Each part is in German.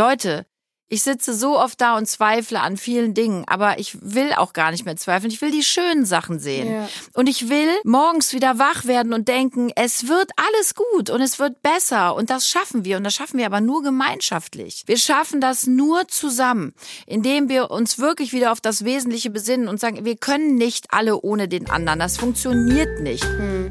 Leute, ich sitze so oft da und zweifle an vielen Dingen, aber ich will auch gar nicht mehr zweifeln. Ich will die schönen Sachen sehen. Ja. Und ich will morgens wieder wach werden und denken, es wird alles gut und es wird besser. Und das schaffen wir. Und das schaffen wir aber nur gemeinschaftlich. Wir schaffen das nur zusammen, indem wir uns wirklich wieder auf das Wesentliche besinnen und sagen, wir können nicht alle ohne den anderen. Das funktioniert nicht. Hm.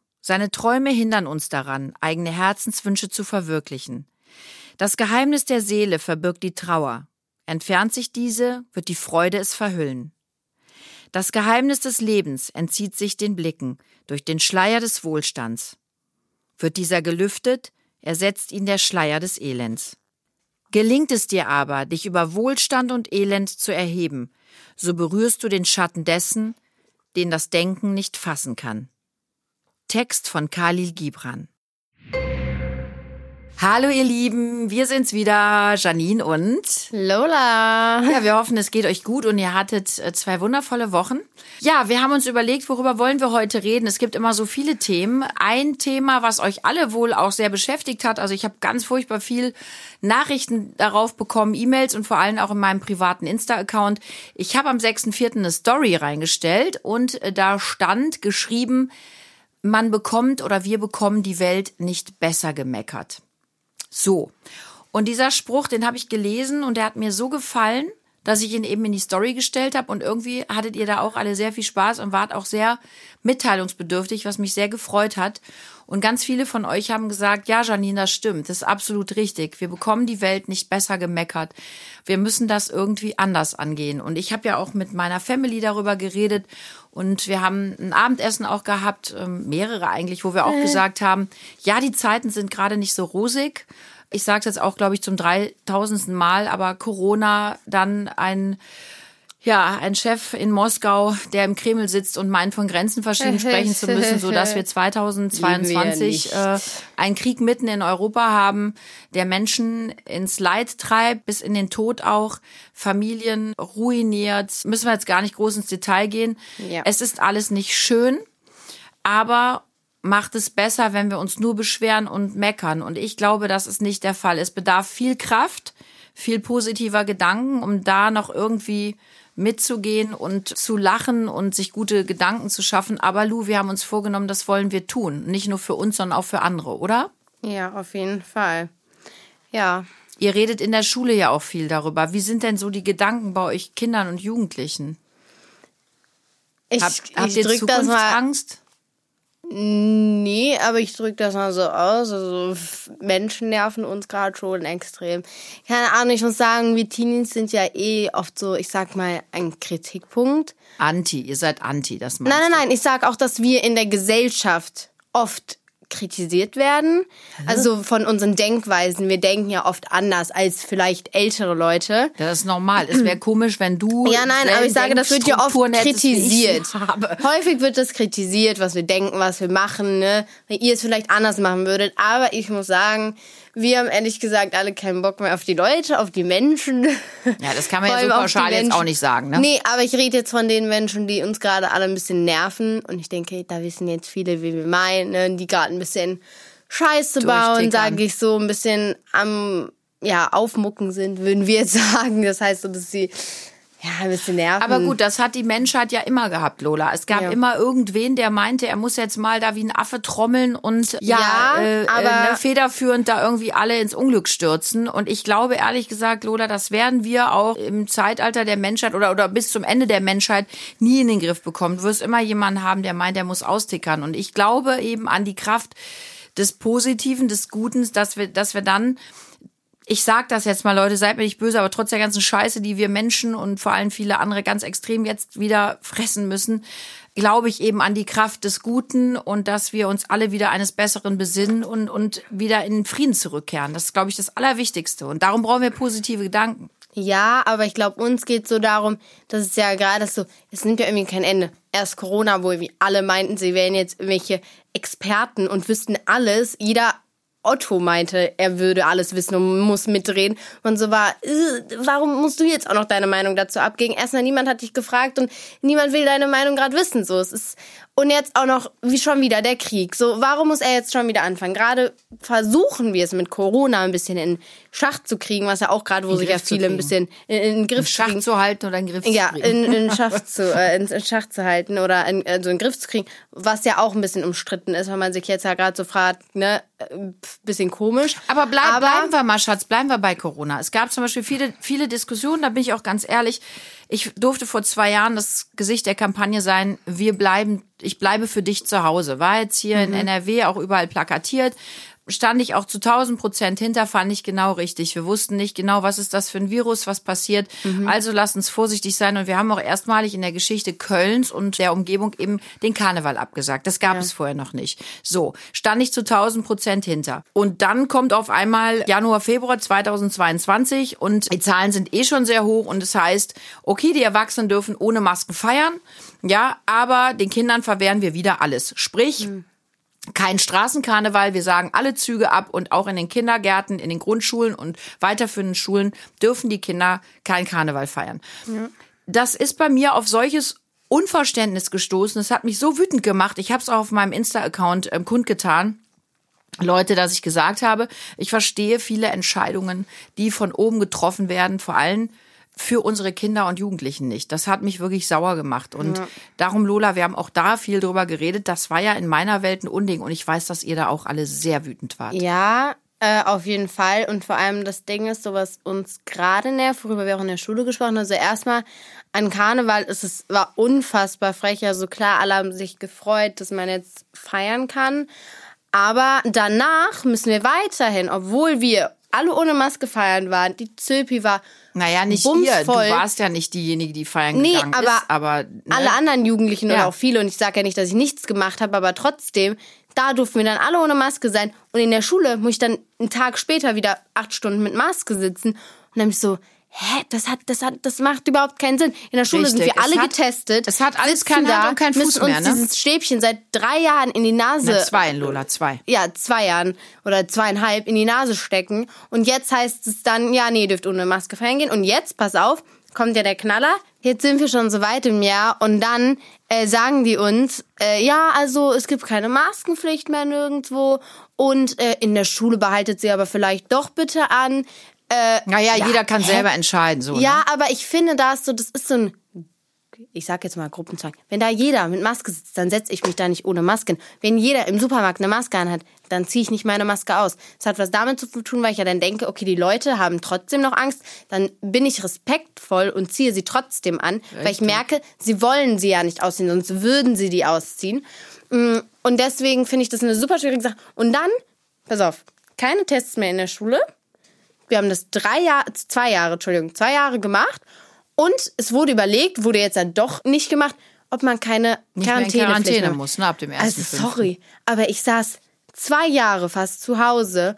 Seine Träume hindern uns daran, eigene Herzenswünsche zu verwirklichen. Das Geheimnis der Seele verbirgt die Trauer. Entfernt sich diese, wird die Freude es verhüllen. Das Geheimnis des Lebens entzieht sich den Blicken durch den Schleier des Wohlstands. Wird dieser gelüftet, ersetzt ihn der Schleier des Elends. Gelingt es dir aber, dich über Wohlstand und Elend zu erheben, so berührst du den Schatten dessen, den das Denken nicht fassen kann. Text von Khalil Gibran. Hallo ihr Lieben, wir sind's wieder, Janine und Lola. Ja, wir hoffen, es geht euch gut und ihr hattet äh, zwei wundervolle Wochen. Ja, wir haben uns überlegt, worüber wollen wir heute reden. Es gibt immer so viele Themen. Ein Thema, was euch alle wohl auch sehr beschäftigt hat. Also ich habe ganz furchtbar viel Nachrichten darauf bekommen, E-Mails und vor allem auch in meinem privaten Insta-Account. Ich habe am 6.4. eine Story reingestellt und äh, da stand geschrieben, man bekommt oder wir bekommen die Welt nicht besser gemeckert. So. Und dieser Spruch, den habe ich gelesen und der hat mir so gefallen, dass ich ihn eben in die Story gestellt habe und irgendwie hattet ihr da auch alle sehr viel Spaß und wart auch sehr mitteilungsbedürftig, was mich sehr gefreut hat. Und ganz viele von euch haben gesagt, ja, Janine, das stimmt, das ist absolut richtig. Wir bekommen die Welt nicht besser gemeckert. Wir müssen das irgendwie anders angehen. Und ich habe ja auch mit meiner Family darüber geredet und wir haben ein Abendessen auch gehabt, ähm, mehrere eigentlich, wo wir auch äh. gesagt haben, ja, die Zeiten sind gerade nicht so rosig ich sage es jetzt auch, glaube ich, zum dreitausendsten Mal, aber Corona, dann ein ja, ein Chef in Moskau, der im Kreml sitzt und meint, von Grenzen verschieben sprechen zu müssen, so dass wir 2022 wir äh, einen Krieg mitten in Europa haben, der Menschen ins Leid treibt, bis in den Tod auch, Familien ruiniert. Müssen wir jetzt gar nicht groß ins Detail gehen. Ja. Es ist alles nicht schön, aber macht es besser, wenn wir uns nur beschweren und meckern. Und ich glaube, das ist nicht der Fall. Es bedarf viel Kraft, viel positiver Gedanken, um da noch irgendwie mitzugehen und zu lachen und sich gute Gedanken zu schaffen. Aber Lu, wir haben uns vorgenommen, das wollen wir tun. Nicht nur für uns, sondern auch für andere, oder? Ja, auf jeden Fall. Ja. Ihr redet in der Schule ja auch viel darüber. Wie sind denn so die Gedanken bei euch Kindern und Jugendlichen? Ich, Hab, ich habt ihr Zukunftsangst? Nee, aber ich drücke das mal so aus. Also Menschen nerven uns gerade schon extrem. Keine Ahnung, ich muss sagen, wir Teenies sind ja eh oft so, ich sag mal, ein Kritikpunkt. Anti, ihr seid anti, das meinst Nein, nein, nein, ich sag auch, dass wir in der Gesellschaft oft kritisiert werden. Also von unseren Denkweisen. Wir denken ja oft anders als vielleicht ältere Leute. Das ist normal. Es wäre komisch, wenn du. Ja, nein, aber ich sage, das wird ja oft kritisiert. Häufig wird das kritisiert, was wir denken, was wir machen, ne? Wenn ihr es vielleicht anders machen würdet. Aber ich muss sagen, wir haben ehrlich gesagt alle keinen Bock mehr auf die Leute, auf die Menschen. Ja, das kann man ja so pauschal jetzt auch nicht sagen, ne? Nee, aber ich rede jetzt von den Menschen, die uns gerade alle ein bisschen nerven. Und ich denke, da wissen jetzt viele, wie wir meinen, die gerade ein bisschen Scheiße bauen, sage ich so, ein bisschen am ja, aufmucken sind, würden wir jetzt sagen. Das heißt so, dass sie ja, ein bisschen nerven. Aber gut, das hat die Menschheit ja immer gehabt, Lola. Es gab ja. immer irgendwen, der meinte, er muss jetzt mal da wie ein Affe trommeln und ja, ja äh, äh aber äh, federführend da irgendwie alle ins Unglück stürzen. Und ich glaube ehrlich gesagt, Lola, das werden wir auch im Zeitalter der Menschheit oder, oder bis zum Ende der Menschheit nie in den Griff bekommen. Du wirst immer jemanden haben, der meint, der muss austickern. Und ich glaube eben an die Kraft des Positiven, des Guten, dass wir, dass wir dann ich sag das jetzt mal, Leute, seid mir nicht böse, aber trotz der ganzen Scheiße, die wir Menschen und vor allem viele andere ganz extrem jetzt wieder fressen müssen, glaube ich eben an die Kraft des Guten und dass wir uns alle wieder eines Besseren besinnen und, und wieder in den Frieden zurückkehren. Das ist, glaube ich, das Allerwichtigste. Und darum brauchen wir positive Gedanken. Ja, aber ich glaube, uns geht so darum, dass es ja gerade so, es nimmt ja irgendwie kein Ende. Erst Corona, wo irgendwie alle meinten, sie wären jetzt irgendwelche Experten und wüssten alles. Jeder Otto meinte, er würde alles wissen und muss mitdrehen. Und so war, äh, warum musst du jetzt auch noch deine Meinung dazu abgeben? Erstmal niemand hat dich gefragt und niemand will deine Meinung gerade wissen. So, es ist und jetzt auch noch, wie schon wieder, der Krieg. So, warum muss er jetzt schon wieder anfangen? Gerade versuchen wir es mit Corona ein bisschen in Schach zu kriegen, was ja auch gerade, wo in sich ja viele ein bisschen in, in den Griff in Schach kriegen. zu halten oder in den Griff ja, zu kriegen. Ja, in, in, Schach zu, äh, in, in, Schach zu halten oder in, also in den Griff zu kriegen, was ja auch ein bisschen umstritten ist, weil man sich jetzt ja gerade so fragt, ne, bisschen komisch. Aber, bleib, Aber bleiben wir mal, Schatz, bleiben wir bei Corona. Es gab zum Beispiel viele, viele Diskussionen, da bin ich auch ganz ehrlich, ich durfte vor zwei Jahren das Gesicht der Kampagne sein, wir bleiben, ich bleibe für dich zu Hause. War jetzt hier mhm. in NRW auch überall plakatiert stand ich auch zu 1000 Prozent hinter, fand ich genau richtig. Wir wussten nicht genau, was ist das für ein Virus, was passiert. Mhm. Also lasst uns vorsichtig sein. Und wir haben auch erstmalig in der Geschichte Kölns und der Umgebung eben den Karneval abgesagt. Das gab ja. es vorher noch nicht. So, stand ich zu 1000 Prozent hinter. Und dann kommt auf einmal Januar, Februar 2022 und die Zahlen sind eh schon sehr hoch und es das heißt, okay, die Erwachsenen dürfen ohne Masken feiern. Ja, aber den Kindern verwehren wir wieder alles. Sprich, mhm kein Straßenkarneval. Wir sagen alle Züge ab und auch in den Kindergärten, in den Grundschulen und weiterführenden Schulen dürfen die Kinder kein Karneval feiern. Ja. Das ist bei mir auf solches Unverständnis gestoßen. Das hat mich so wütend gemacht. Ich habe es auch auf meinem Insta-Account ähm, kundgetan. Leute, dass ich gesagt habe, ich verstehe viele Entscheidungen, die von oben getroffen werden, vor allem für unsere Kinder und Jugendlichen nicht. Das hat mich wirklich sauer gemacht. Und ja. darum, Lola, wir haben auch da viel drüber geredet. Das war ja in meiner Welt ein Unding. Und ich weiß, dass ihr da auch alle sehr wütend wart. Ja, äh, auf jeden Fall. Und vor allem das Ding ist, so was uns gerade nervt, worüber wir auch in der Schule gesprochen haben. Also erstmal an Karneval ist es, war unfassbar frech. Also klar, alle haben sich gefreut, dass man jetzt feiern kann. Aber danach müssen wir weiterhin, obwohl wir alle ohne Maske feiern waren. Die Zöpi war naja, nicht ihr. Du warst ja nicht diejenige, die feiern nee, gegangen aber ist. Aber ne? alle anderen Jugendlichen ja. oder auch viele. Und ich sage ja nicht, dass ich nichts gemacht habe, aber trotzdem, da durften wir dann alle ohne Maske sein. Und in der Schule muss ich dann einen Tag später wieder acht Stunden mit Maske sitzen. Und dann bin ich so, hä, das hat, das hat, das macht überhaupt keinen Sinn. In der Schule Richtig. sind wir alle es hat, getestet. Es hat alles keinen Hand und keinen Fuß mehr, ne? uns dieses Stäbchen seit drei Jahren in die Nase. Na, zwei, Lola, zwei. Ja, zwei Jahren oder zweieinhalb in die Nase stecken. Und jetzt heißt es dann, ja, nee, dürft ohne Maske feiern gehen. Und jetzt, pass auf, kommt ja der Knaller. Jetzt sind wir schon so weit im Jahr und dann äh, sagen die uns, äh, ja, also es gibt keine Maskenpflicht mehr nirgendwo und äh, in der Schule behaltet sie aber vielleicht doch bitte an. Äh, naja, ja, jeder kann hä? selber entscheiden. So, ja, ne? aber ich finde, da ist so, das ist so ein ich sag jetzt mal Gruppenzwang, wenn da jeder mit Maske sitzt, dann setze ich mich da nicht ohne Masken. Wenn jeder im Supermarkt eine Maske anhat, dann ziehe ich nicht meine Maske aus. Das hat was damit zu tun, weil ich ja dann denke, okay, die Leute haben trotzdem noch Angst, dann bin ich respektvoll und ziehe sie trotzdem an, Richtig. weil ich merke, sie wollen sie ja nicht ausziehen, sonst würden sie die ausziehen. Mm, und deswegen finde ich das eine super schwierige Sache. Und dann, pass auf, keine Tests mehr in der Schule wir haben das drei Jahre, zwei Jahre, Entschuldigung, zwei Jahre gemacht. Und es wurde überlegt, wurde jetzt dann doch nicht gemacht, ob man keine nicht Quarantäne, Quarantäne muss, ne, ab dem ersten. Also sorry, aber ich saß zwei Jahre fast zu Hause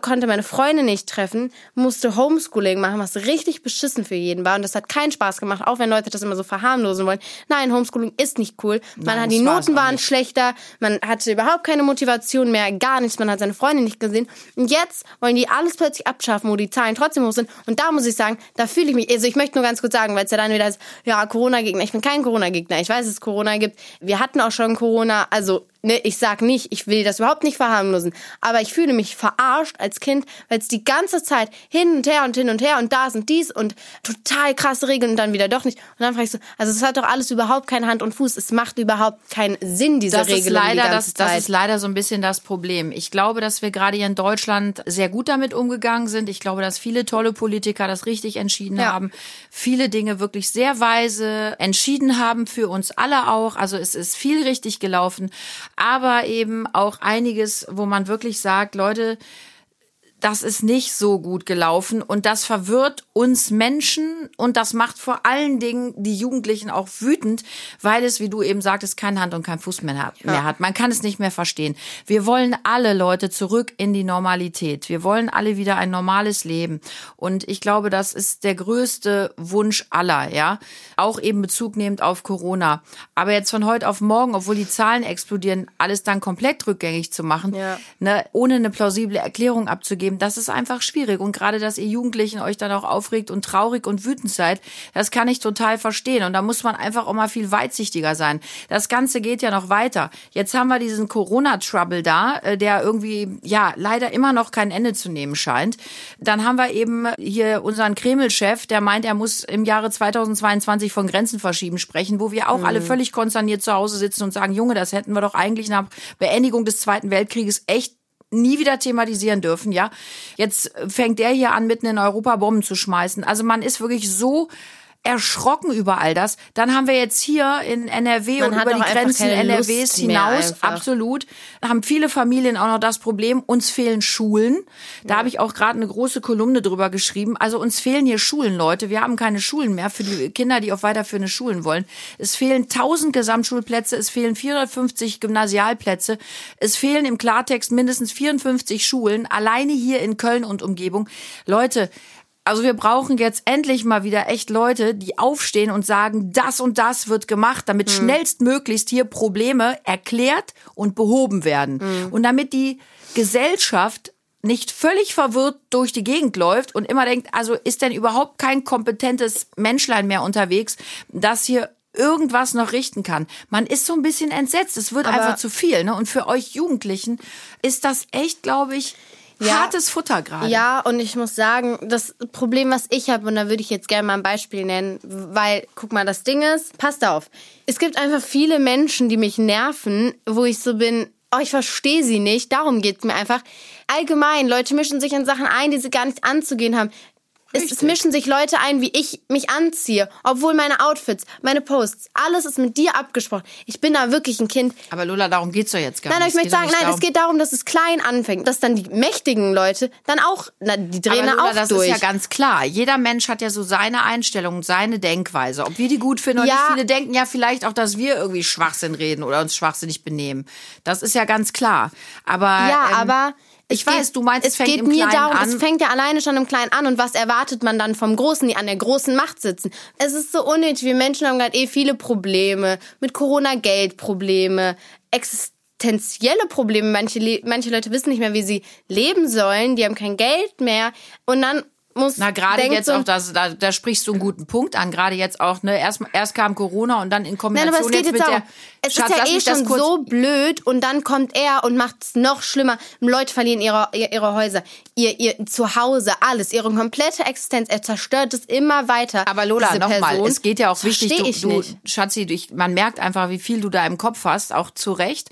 konnte meine Freunde nicht treffen, musste Homeschooling machen, was richtig beschissen für jeden war. Und das hat keinen Spaß gemacht, auch wenn Leute das immer so verharmlosen wollen. Nein, Homeschooling ist nicht cool. Man Nein, hat die Noten waren schlechter, man hatte überhaupt keine Motivation mehr, gar nichts, man hat seine Freunde nicht gesehen. Und jetzt wollen die alles plötzlich abschaffen, wo die Zahlen trotzdem hoch sind. Und da muss ich sagen, da fühle ich mich, also ich möchte nur ganz kurz sagen, weil es ja dann wieder ist, ja, Corona-Gegner. Ich bin kein Corona-Gegner. Ich weiß, dass es Corona gibt. Wir hatten auch schon Corona, also Ne, ich sag nicht, ich will das überhaupt nicht verharmlosen, aber ich fühle mich verarscht als Kind, weil es die ganze Zeit hin und her und hin und her und da sind dies und total krasse Regeln und dann wieder doch nicht. Und dann frage ich so, also es hat doch alles überhaupt keine Hand und Fuß. Es macht überhaupt keinen Sinn, diese das Regelung. Ist leider, die das, das ist leider so ein bisschen das Problem. Ich glaube, dass wir gerade hier in Deutschland sehr gut damit umgegangen sind. Ich glaube, dass viele tolle Politiker das richtig entschieden ja. haben. Viele Dinge wirklich sehr weise entschieden haben für uns alle auch. Also es ist viel richtig gelaufen aber eben auch einiges, wo man wirklich sagt, Leute, das ist nicht so gut gelaufen und das verwirrt uns Menschen und das macht vor allen Dingen die Jugendlichen auch wütend, weil es, wie du eben sagtest, kein Hand und kein Fuß mehr hat. Ja. Man kann es nicht mehr verstehen. Wir wollen alle Leute zurück in die Normalität. Wir wollen alle wieder ein normales Leben. Und ich glaube, das ist der größte Wunsch aller, ja. Auch eben Bezug nehmend auf Corona. Aber jetzt von heute auf morgen, obwohl die Zahlen explodieren, alles dann komplett rückgängig zu machen, ja. ne, ohne eine plausible Erklärung abzugeben, das ist einfach schwierig. Und gerade, dass ihr Jugendlichen euch dann auch aufregt und traurig und wütend seid, das kann ich total verstehen. Und da muss man einfach auch mal viel weitsichtiger sein. Das Ganze geht ja noch weiter. Jetzt haben wir diesen Corona-Trouble da, äh, der irgendwie, ja, leider immer noch kein Ende zu nehmen scheint. Dann haben wir eben hier unseren Kreml-Chef, der meint, er muss im Jahre 2022 von Grenzen verschieben sprechen, wo wir auch mhm. alle völlig konsterniert zu Hause sitzen und sagen, Junge, das hätten wir doch eigentlich nach Beendigung des Zweiten Weltkrieges echt nie wieder thematisieren dürfen, ja. Jetzt fängt der hier an, mitten in Europa Bomben zu schmeißen. Also man ist wirklich so erschrocken über all das. Dann haben wir jetzt hier in NRW Man und über die Grenzen NRWs hinaus, absolut, haben viele Familien auch noch das Problem, uns fehlen Schulen. Da ja. habe ich auch gerade eine große Kolumne drüber geschrieben. Also uns fehlen hier Schulen, Leute. Wir haben keine Schulen mehr für die Kinder, die auf weiterführende Schulen wollen. Es fehlen 1000 Gesamtschulplätze, es fehlen 450 Gymnasialplätze, es fehlen im Klartext mindestens 54 Schulen, alleine hier in Köln und Umgebung. Leute, also wir brauchen jetzt endlich mal wieder echt Leute, die aufstehen und sagen, das und das wird gemacht, damit mhm. schnellstmöglichst hier Probleme erklärt und behoben werden. Mhm. Und damit die Gesellschaft nicht völlig verwirrt durch die Gegend läuft und immer denkt, also ist denn überhaupt kein kompetentes Menschlein mehr unterwegs, das hier irgendwas noch richten kann. Man ist so ein bisschen entsetzt. Es wird Aber einfach zu viel. Ne? Und für euch Jugendlichen ist das echt, glaube ich, ja, hartes Futter gerade. Ja, und ich muss sagen, das Problem, was ich habe, und da würde ich jetzt gerne mal ein Beispiel nennen, weil, guck mal, das Ding ist, passt auf. Es gibt einfach viele Menschen, die mich nerven, wo ich so bin, oh, ich verstehe sie nicht, darum geht's mir einfach. Allgemein, Leute mischen sich in Sachen ein, die sie gar nicht anzugehen haben. Es, es, mischen sich Leute ein, wie ich mich anziehe, obwohl meine Outfits, meine Posts, alles ist mit dir abgesprochen. Ich bin da wirklich ein Kind. Aber Lola, darum geht's doch jetzt gar nein, nicht. Nein, ich möchte sagen, nein, darum. es geht darum, dass es klein anfängt, dass dann die mächtigen Leute dann auch, na, die drehen Aber Lola, auch das durch. ist ja ganz klar. Jeder Mensch hat ja so seine Einstellung, seine Denkweise. Ob wir die gut finden oder ja. nicht. Viele denken ja vielleicht auch, dass wir irgendwie Schwachsinn reden oder uns schwachsinnig benehmen. Das ist ja ganz klar. Aber ja, ähm, aber ich es weiß, geht, du meinst, es, es fängt geht im mir Kleinen darum, an. es fängt ja alleine schon im Kleinen an und was erwartet man dann vom Großen, die an der großen Macht sitzen? Es ist so unnötig. Wir Menschen haben gerade eh viele Probleme mit Corona Geldprobleme, existenzielle Probleme. Manche manche Leute wissen nicht mehr, wie sie leben sollen. Die haben kein Geld mehr und dann muss. Na, gerade jetzt so auch, das, da, da sprichst du einen guten Punkt an. Gerade jetzt auch, ne, erst, erst kam Corona und dann in Kombination Nein, aber es geht jetzt, jetzt auch. Es Schatz, ist ja eh schon so blöd und dann kommt er und macht es noch schlimmer. Leute verlieren ihre, ihre Häuser, ihr, ihr Zuhause, alles, ihre komplette Existenz. Er zerstört es immer weiter. Aber Lola, nochmal, es geht ja auch wichtig, du, du Schatzi, ich, man merkt einfach, wie viel du da im Kopf hast, auch zu Recht.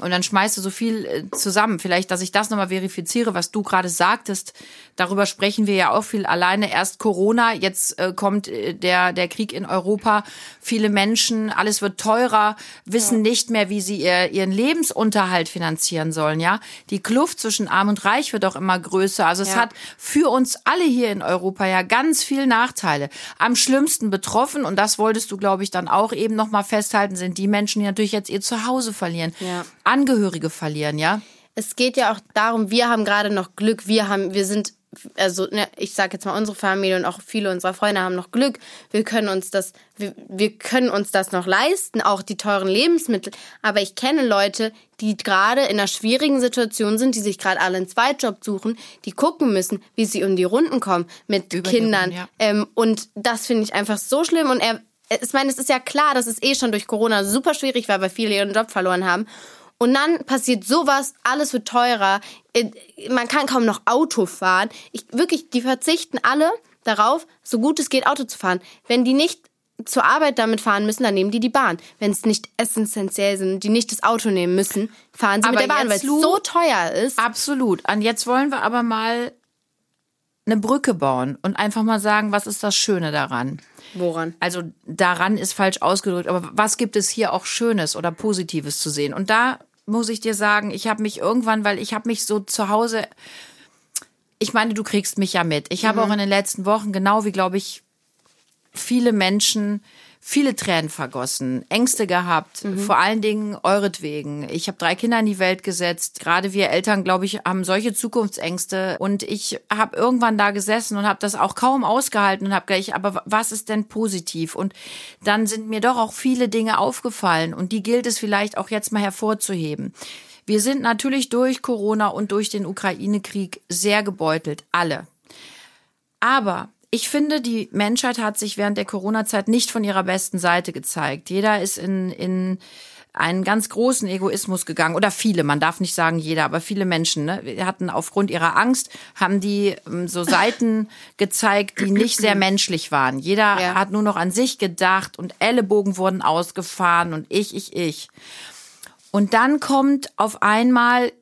Und dann schmeißt du so viel äh, zusammen. Vielleicht, dass ich das nochmal verifiziere, was du gerade sagtest. Darüber sprechen wir ja auch viel. Alleine erst Corona, jetzt äh, kommt äh, der, der Krieg in Europa. Viele Menschen, alles wird teurer, wissen ja. nicht mehr, wie sie ihr, ihren Lebensunterhalt finanzieren sollen, ja. Die Kluft zwischen Arm und Reich wird auch immer größer. Also es ja. hat für uns alle hier in Europa ja ganz viel Nachteile. Am schlimmsten betroffen, und das wolltest du, glaube ich, dann auch eben nochmal festhalten, sind die Menschen, die natürlich jetzt ihr Zuhause verlieren. Ja. Angehörige verlieren, ja? Es geht ja auch darum, wir haben gerade noch Glück, wir haben, wir sind, also ne, ich sage jetzt mal unsere Familie und auch viele unserer Freunde haben noch Glück. Wir können uns das, wir, wir können uns das noch leisten, auch die teuren Lebensmittel. Aber ich kenne Leute, die gerade in einer schwierigen Situation sind, die sich gerade alle einen Zweitjob suchen, die gucken müssen, wie sie um die Runden kommen mit Über Kindern. ja. ähm, und das finde ich einfach so schlimm. Und er, ich meine, es ist ja klar, dass es eh schon durch Corona super schwierig war, weil viele ihren Job verloren haben. Und dann passiert sowas, alles wird teurer, äh, man kann kaum noch Auto fahren. Ich, wirklich, die verzichten alle darauf, so gut es geht, Auto zu fahren. Wenn die nicht zur Arbeit damit fahren müssen, dann nehmen die die Bahn. Wenn es nicht essentiell sind, die nicht das Auto nehmen müssen, fahren sie aber mit der Bahn, weil es so teuer ist. Absolut. Und jetzt wollen wir aber mal eine Brücke bauen und einfach mal sagen, was ist das Schöne daran? Woran? Also daran ist falsch ausgedrückt, aber was gibt es hier auch Schönes oder Positives zu sehen? Und da muss ich dir sagen, ich habe mich irgendwann, weil ich habe mich so zu Hause ich meine, du kriegst mich ja mit. Ich habe mhm. auch in den letzten Wochen, genau wie, glaube ich, viele Menschen viele Tränen vergossen, Ängste gehabt, mhm. vor allen Dingen euretwegen. Ich habe drei Kinder in die Welt gesetzt. Gerade wir Eltern, glaube ich, haben solche Zukunftsängste. Und ich habe irgendwann da gesessen und habe das auch kaum ausgehalten und habe gedacht, aber was ist denn positiv? Und dann sind mir doch auch viele Dinge aufgefallen und die gilt es vielleicht auch jetzt mal hervorzuheben. Wir sind natürlich durch Corona und durch den Ukraine-Krieg sehr gebeutelt, alle. Aber ich finde, die Menschheit hat sich während der Corona-Zeit nicht von ihrer besten Seite gezeigt. Jeder ist in, in einen ganz großen Egoismus gegangen oder viele, man darf nicht sagen jeder, aber viele Menschen ne, hatten aufgrund ihrer Angst haben die ähm, so Seiten gezeigt, die nicht sehr menschlich waren. Jeder ja. hat nur noch an sich gedacht und Ellenbogen wurden ausgefahren und ich, ich, ich. Und dann kommt auf einmal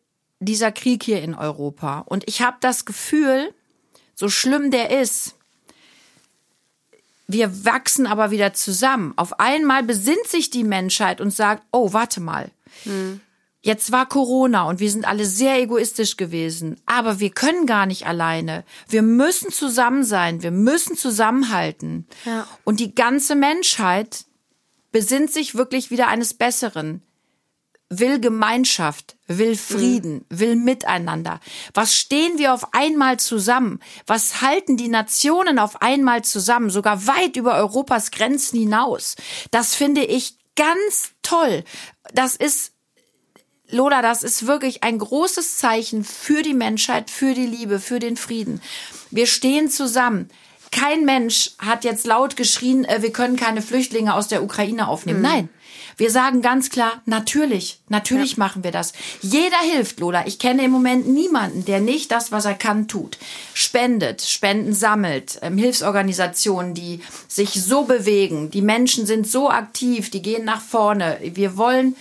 dieser Krieg hier in Europa und ich habe das Gefühl, so schlimm der ist, wir wachsen aber wieder zusammen. Auf einmal besinnt sich die Menschheit und sagt, oh, warte mal. Hm. Jetzt war Corona und wir sind alle sehr egoistisch gewesen, aber wir können gar nicht alleine. Wir müssen zusammen sein, wir müssen zusammenhalten. Ja. Und die ganze Menschheit besinnt sich wirklich wieder eines Besseren will Gemeinschaft, will Frieden, mhm. will Miteinander. Was stehen wir auf einmal zusammen? Was halten die Nationen auf einmal zusammen, sogar weit über Europas Grenzen hinaus? Das finde ich ganz toll. Das ist Lola, das ist wirklich ein großes Zeichen für die Menschheit, für die Liebe, für den Frieden. Wir stehen zusammen. Kein Mensch hat jetzt laut geschrien, äh, wir können keine Flüchtlinge aus der Ukraine aufnehmen. Mhm. Nein, wir sagen ganz klar, natürlich, natürlich ja. machen wir das. Jeder hilft, Lola. Ich kenne im Moment niemanden, der nicht das, was er kann, tut. Spendet, Spenden sammelt, ähm, Hilfsorganisationen, die sich so bewegen. Die Menschen sind so aktiv, die gehen nach vorne. Wir wollen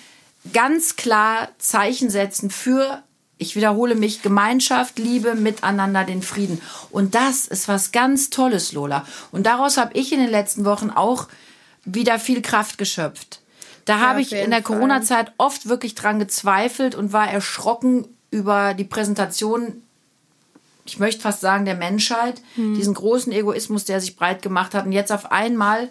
ganz klar Zeichen setzen für ich wiederhole mich, Gemeinschaft, Liebe, Miteinander, den Frieden. Und das ist was ganz Tolles, Lola. Und daraus habe ich in den letzten Wochen auch wieder viel Kraft geschöpft. Da ja, habe ich in der Corona-Zeit oft wirklich dran gezweifelt und war erschrocken über die Präsentation, ich möchte fast sagen, der Menschheit, hm. diesen großen Egoismus, der sich breit gemacht hat. Und jetzt auf einmal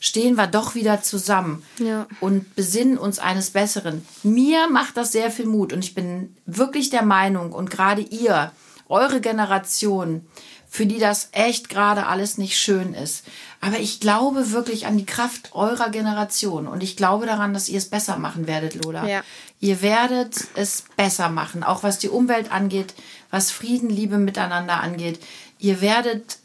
stehen wir doch wieder zusammen ja. und besinnen uns eines Besseren. Mir macht das sehr viel Mut und ich bin wirklich der Meinung und gerade ihr, eure Generation, für die das echt gerade alles nicht schön ist. Aber ich glaube wirklich an die Kraft eurer Generation und ich glaube daran, dass ihr es besser machen werdet, Lola. Ja. Ihr werdet es besser machen, auch was die Umwelt angeht, was Frieden, Liebe miteinander angeht. Ihr werdet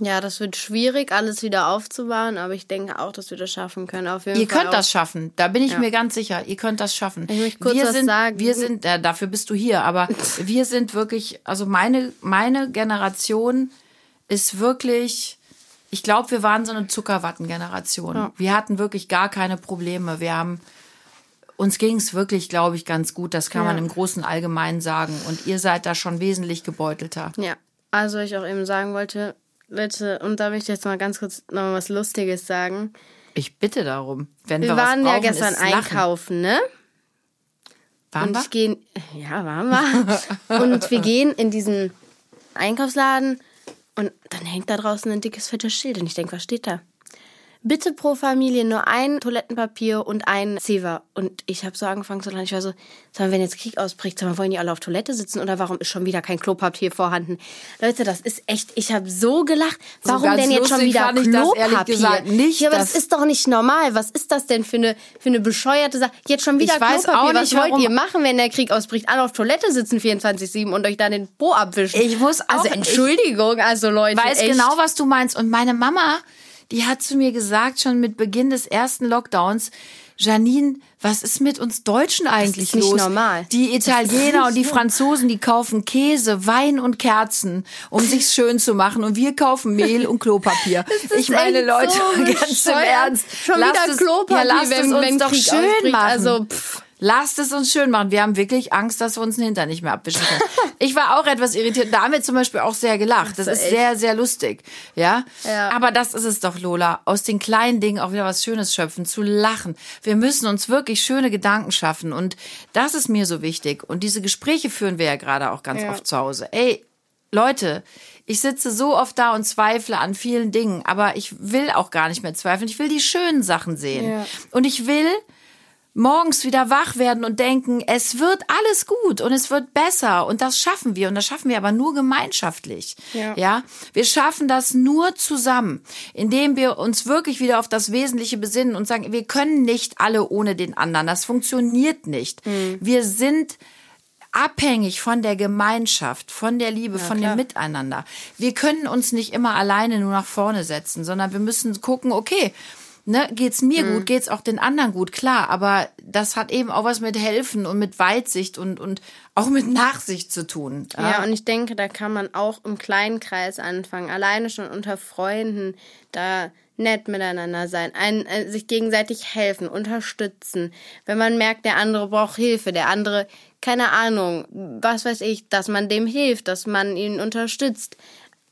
ja, das wird schwierig, alles wieder aufzubauen, aber ich denke auch, dass wir das schaffen können. Auf jeden ihr Fall könnt auch. das schaffen, da bin ich ja. mir ganz sicher. Ihr könnt das schaffen. Ich möchte kurz wir was sind, sagen. Wir sind, äh, dafür bist du hier, aber wir sind wirklich, also meine, meine Generation ist wirklich, ich glaube, wir waren so eine Zuckerwatten-Generation. Ja. Wir hatten wirklich gar keine Probleme. Wir haben, uns ging es wirklich, glaube ich, ganz gut. Das kann ja. man im großen Allgemeinen sagen. Und ihr seid da schon wesentlich gebeutelter. Ja, also ich auch eben sagen wollte, Leute, und da möchte ich jetzt mal ganz kurz noch mal was Lustiges sagen. Ich bitte darum. Wenn wir, wir waren brauchen, ja gestern einkaufen, ne? Waren und wir? ich gehe, ja, waren wir. und wir gehen in diesen Einkaufsladen und dann hängt da draußen ein dickes, fettes Schild. Und ich denke, was steht da? Bitte pro Familie nur ein Toilettenpapier und ein Zewa. Und ich habe so angefangen zu lachen. Ich war so, sag mal, wenn jetzt Krieg ausbricht, sag mal, wollen die alle auf Toilette sitzen oder warum ist schon wieder kein Klopapier vorhanden? Leute, das ist echt, ich habe so gelacht. Warum so denn jetzt schon wieder Klopapier? Gesagt, nicht, ja, aber das ist doch nicht normal. Was ist das denn für eine, für eine bescheuerte Sache? Jetzt schon wieder ich Klopapier. Nicht, Was wollt ihr machen, wenn der Krieg ausbricht? Alle auf Toilette sitzen 24-7 und euch dann den Po abwischen. Ich muss also auch, Also Entschuldigung, also Leute. Ich weiß echt. genau, was du meinst. Und meine Mama, die hat zu mir gesagt, schon mit Beginn des ersten Lockdowns, Janine, was ist mit uns Deutschen eigentlich das ist los? Nicht normal. Die Italiener und die Franzosen, die kaufen Käse, Wein und Kerzen, um sich's schön zu machen, und wir kaufen Mehl und Klopapier. ich meine, Leute, so ganz im Ernst, schon wieder es, Klopapier, ja, lasst wenn, es uns wenn doch Krieg schön ausbricht. machen. Also, pff. Lasst es uns schön machen. Wir haben wirklich Angst, dass wir uns den Hintern nicht mehr abwischen können. ich war auch etwas irritiert. Da haben wir zum Beispiel auch sehr gelacht. Das, das ist echt? sehr, sehr lustig. Ja? ja? Aber das ist es doch, Lola. Aus den kleinen Dingen auch wieder was Schönes schöpfen, zu lachen. Wir müssen uns wirklich schöne Gedanken schaffen. Und das ist mir so wichtig. Und diese Gespräche führen wir ja gerade auch ganz ja. oft zu Hause. Ey, Leute, ich sitze so oft da und zweifle an vielen Dingen, aber ich will auch gar nicht mehr zweifeln. Ich will die schönen Sachen sehen. Ja. Und ich will morgens wieder wach werden und denken, es wird alles gut und es wird besser und das schaffen wir und das schaffen wir aber nur gemeinschaftlich. Ja. ja, wir schaffen das nur zusammen, indem wir uns wirklich wieder auf das Wesentliche besinnen und sagen, wir können nicht alle ohne den anderen. Das funktioniert nicht. Mhm. Wir sind abhängig von der Gemeinschaft, von der Liebe, ja, von klar. dem Miteinander. Wir können uns nicht immer alleine nur nach vorne setzen, sondern wir müssen gucken, okay, ne, geht's mir mhm. gut, geht's auch den anderen gut, klar, aber das hat eben auch was mit helfen und mit Weitsicht und und auch mit Nachsicht zu tun. Ja, ja und ich denke, da kann man auch im kleinen Kreis anfangen, alleine schon unter Freunden, da nett miteinander sein, ein, äh, sich gegenseitig helfen, unterstützen. Wenn man merkt, der andere braucht Hilfe, der andere, keine Ahnung, was weiß ich, dass man dem hilft, dass man ihn unterstützt.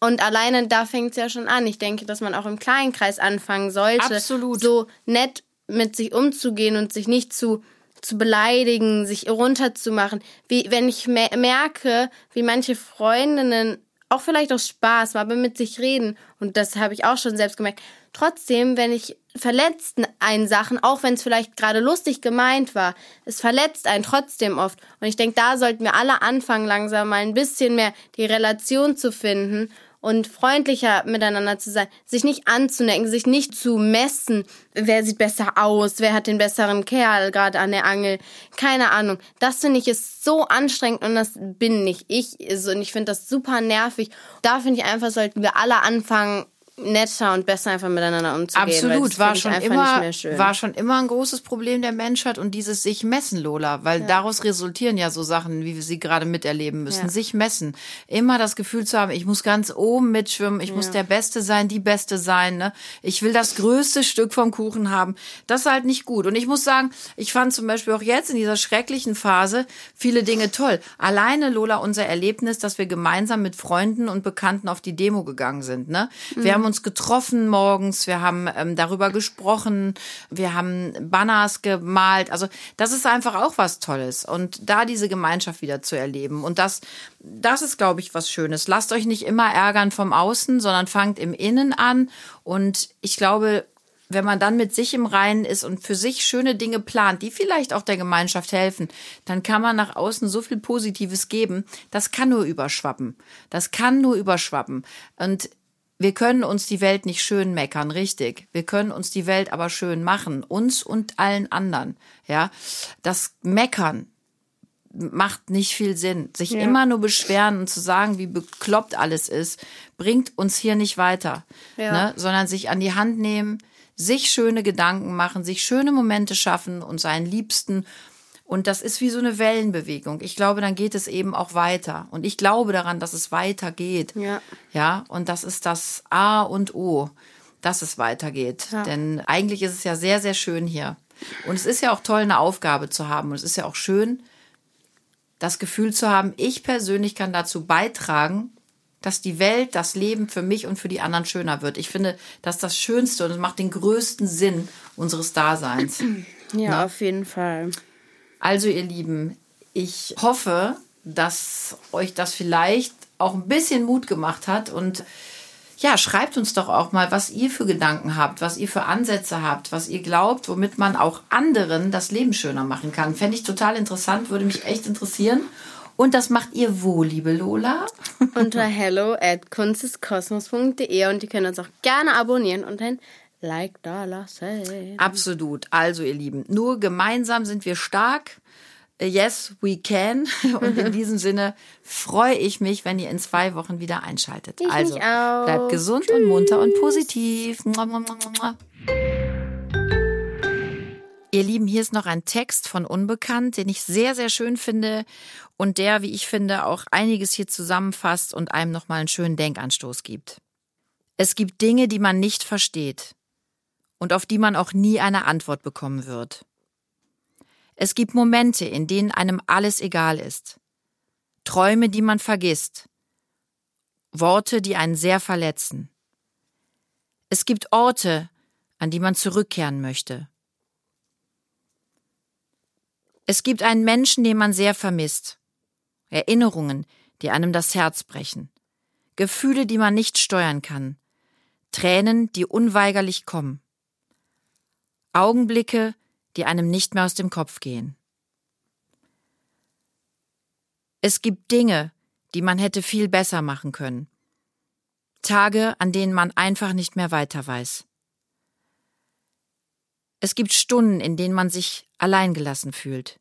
Und alleine da fängt es ja schon an. Ich denke, dass man auch im kleinen Kreis anfangen sollte, Absolut. so nett mit sich umzugehen und sich nicht zu zu beleidigen, sich runterzumachen. Wie wenn ich merke, wie manche Freundinnen auch vielleicht aus Spaß, aber mit sich reden und das habe ich auch schon selbst gemerkt. Trotzdem, wenn ich verletzt einen Sachen, auch wenn es vielleicht gerade lustig gemeint war, es verletzt einen trotzdem oft. Und ich denke, da sollten wir alle anfangen, langsam mal ein bisschen mehr die Relation zu finden und freundlicher miteinander zu sein, sich nicht anzunecken, sich nicht zu messen, wer sieht besser aus, wer hat den besseren Kerl gerade an der Angel, keine Ahnung. Das finde ich ist so anstrengend und das bin nicht ich. Und ich finde das super nervig. Da finde ich einfach, sollten wir alle anfangen, netter und besser einfach miteinander umzugehen. Absolut, war schon immer war schon immer ein großes Problem der Menschheit und dieses sich messen, Lola, weil ja. daraus resultieren ja so Sachen, wie wir sie gerade miterleben müssen. Ja. Sich messen, immer das Gefühl zu haben, ich muss ganz oben mitschwimmen, ich ja. muss der Beste sein, die Beste sein, ne? Ich will das größte Stück vom Kuchen haben. Das ist halt nicht gut. Und ich muss sagen, ich fand zum Beispiel auch jetzt in dieser schrecklichen Phase viele Dinge toll. Alleine Lola unser Erlebnis, dass wir gemeinsam mit Freunden und Bekannten auf die Demo gegangen sind, ne? Wir mhm. haben uns getroffen morgens, wir haben ähm, darüber gesprochen, wir haben Banners gemalt. Also das ist einfach auch was Tolles. Und da diese Gemeinschaft wieder zu erleben. Und das, das ist, glaube ich, was Schönes. Lasst euch nicht immer ärgern vom Außen, sondern fangt im Innen an. Und ich glaube, wenn man dann mit sich im Reinen ist und für sich schöne Dinge plant, die vielleicht auch der Gemeinschaft helfen, dann kann man nach außen so viel Positives geben. Das kann nur überschwappen. Das kann nur überschwappen. Und wir können uns die Welt nicht schön meckern, richtig. Wir können uns die Welt aber schön machen, uns und allen anderen. Ja, das Meckern macht nicht viel Sinn. Sich ja. immer nur beschweren und zu sagen, wie bekloppt alles ist, bringt uns hier nicht weiter, ja. ne? sondern sich an die Hand nehmen, sich schöne Gedanken machen, sich schöne Momente schaffen und seinen Liebsten und das ist wie so eine Wellenbewegung. Ich glaube, dann geht es eben auch weiter. Und ich glaube daran, dass es weitergeht. Ja. Ja. Und das ist das A und O, dass es weitergeht. Ja. Denn eigentlich ist es ja sehr, sehr schön hier. Und es ist ja auch toll, eine Aufgabe zu haben. Und es ist ja auch schön, das Gefühl zu haben, ich persönlich kann dazu beitragen, dass die Welt, das Leben für mich und für die anderen schöner wird. Ich finde, das ist das Schönste und es macht den größten Sinn unseres Daseins. Ja, Na? auf jeden Fall. Also ihr Lieben, ich hoffe, dass euch das vielleicht auch ein bisschen Mut gemacht hat und ja, schreibt uns doch auch mal, was ihr für Gedanken habt, was ihr für Ansätze habt, was ihr glaubt, womit man auch anderen das Leben schöner machen kann. Fände ich total interessant, würde mich echt interessieren. Und das macht ihr wo, liebe Lola? Unter hello at kunsteskosmos.de und ihr könnt uns auch gerne abonnieren und ein Like da lassen. Absolut. Also, ihr Lieben, nur gemeinsam sind wir stark. Yes, we can. Und in diesem Sinne freue ich mich, wenn ihr in zwei Wochen wieder einschaltet. Ich also, bleibt gesund Tschüss. und munter und positiv. Ihr Lieben, hier ist noch ein Text von Unbekannt, den ich sehr, sehr schön finde und der, wie ich finde, auch einiges hier zusammenfasst und einem nochmal einen schönen Denkanstoß gibt. Es gibt Dinge, die man nicht versteht und auf die man auch nie eine Antwort bekommen wird. Es gibt Momente, in denen einem alles egal ist. Träume, die man vergisst. Worte, die einen sehr verletzen. Es gibt Orte, an die man zurückkehren möchte. Es gibt einen Menschen, den man sehr vermisst. Erinnerungen, die einem das Herz brechen. Gefühle, die man nicht steuern kann, Tränen, die unweigerlich kommen, Augenblicke, die einem nicht mehr aus dem Kopf gehen. Es gibt Dinge, die man hätte viel besser machen können. Tage, an denen man einfach nicht mehr weiter weiß. Es gibt Stunden, in denen man sich alleingelassen fühlt.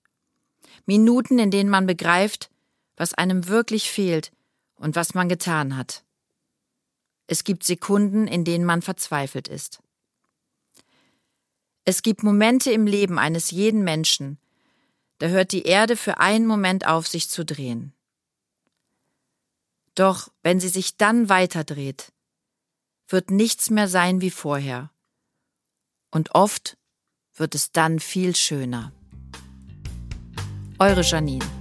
Minuten, in denen man begreift, was einem wirklich fehlt und was man getan hat. Es gibt Sekunden, in denen man verzweifelt ist. Es gibt Momente im Leben eines jeden Menschen, da hört die Erde für einen Moment auf, sich zu drehen. Doch wenn sie sich dann weiterdreht, wird nichts mehr sein wie vorher. Und oft wird es dann viel schöner. Eure Janine.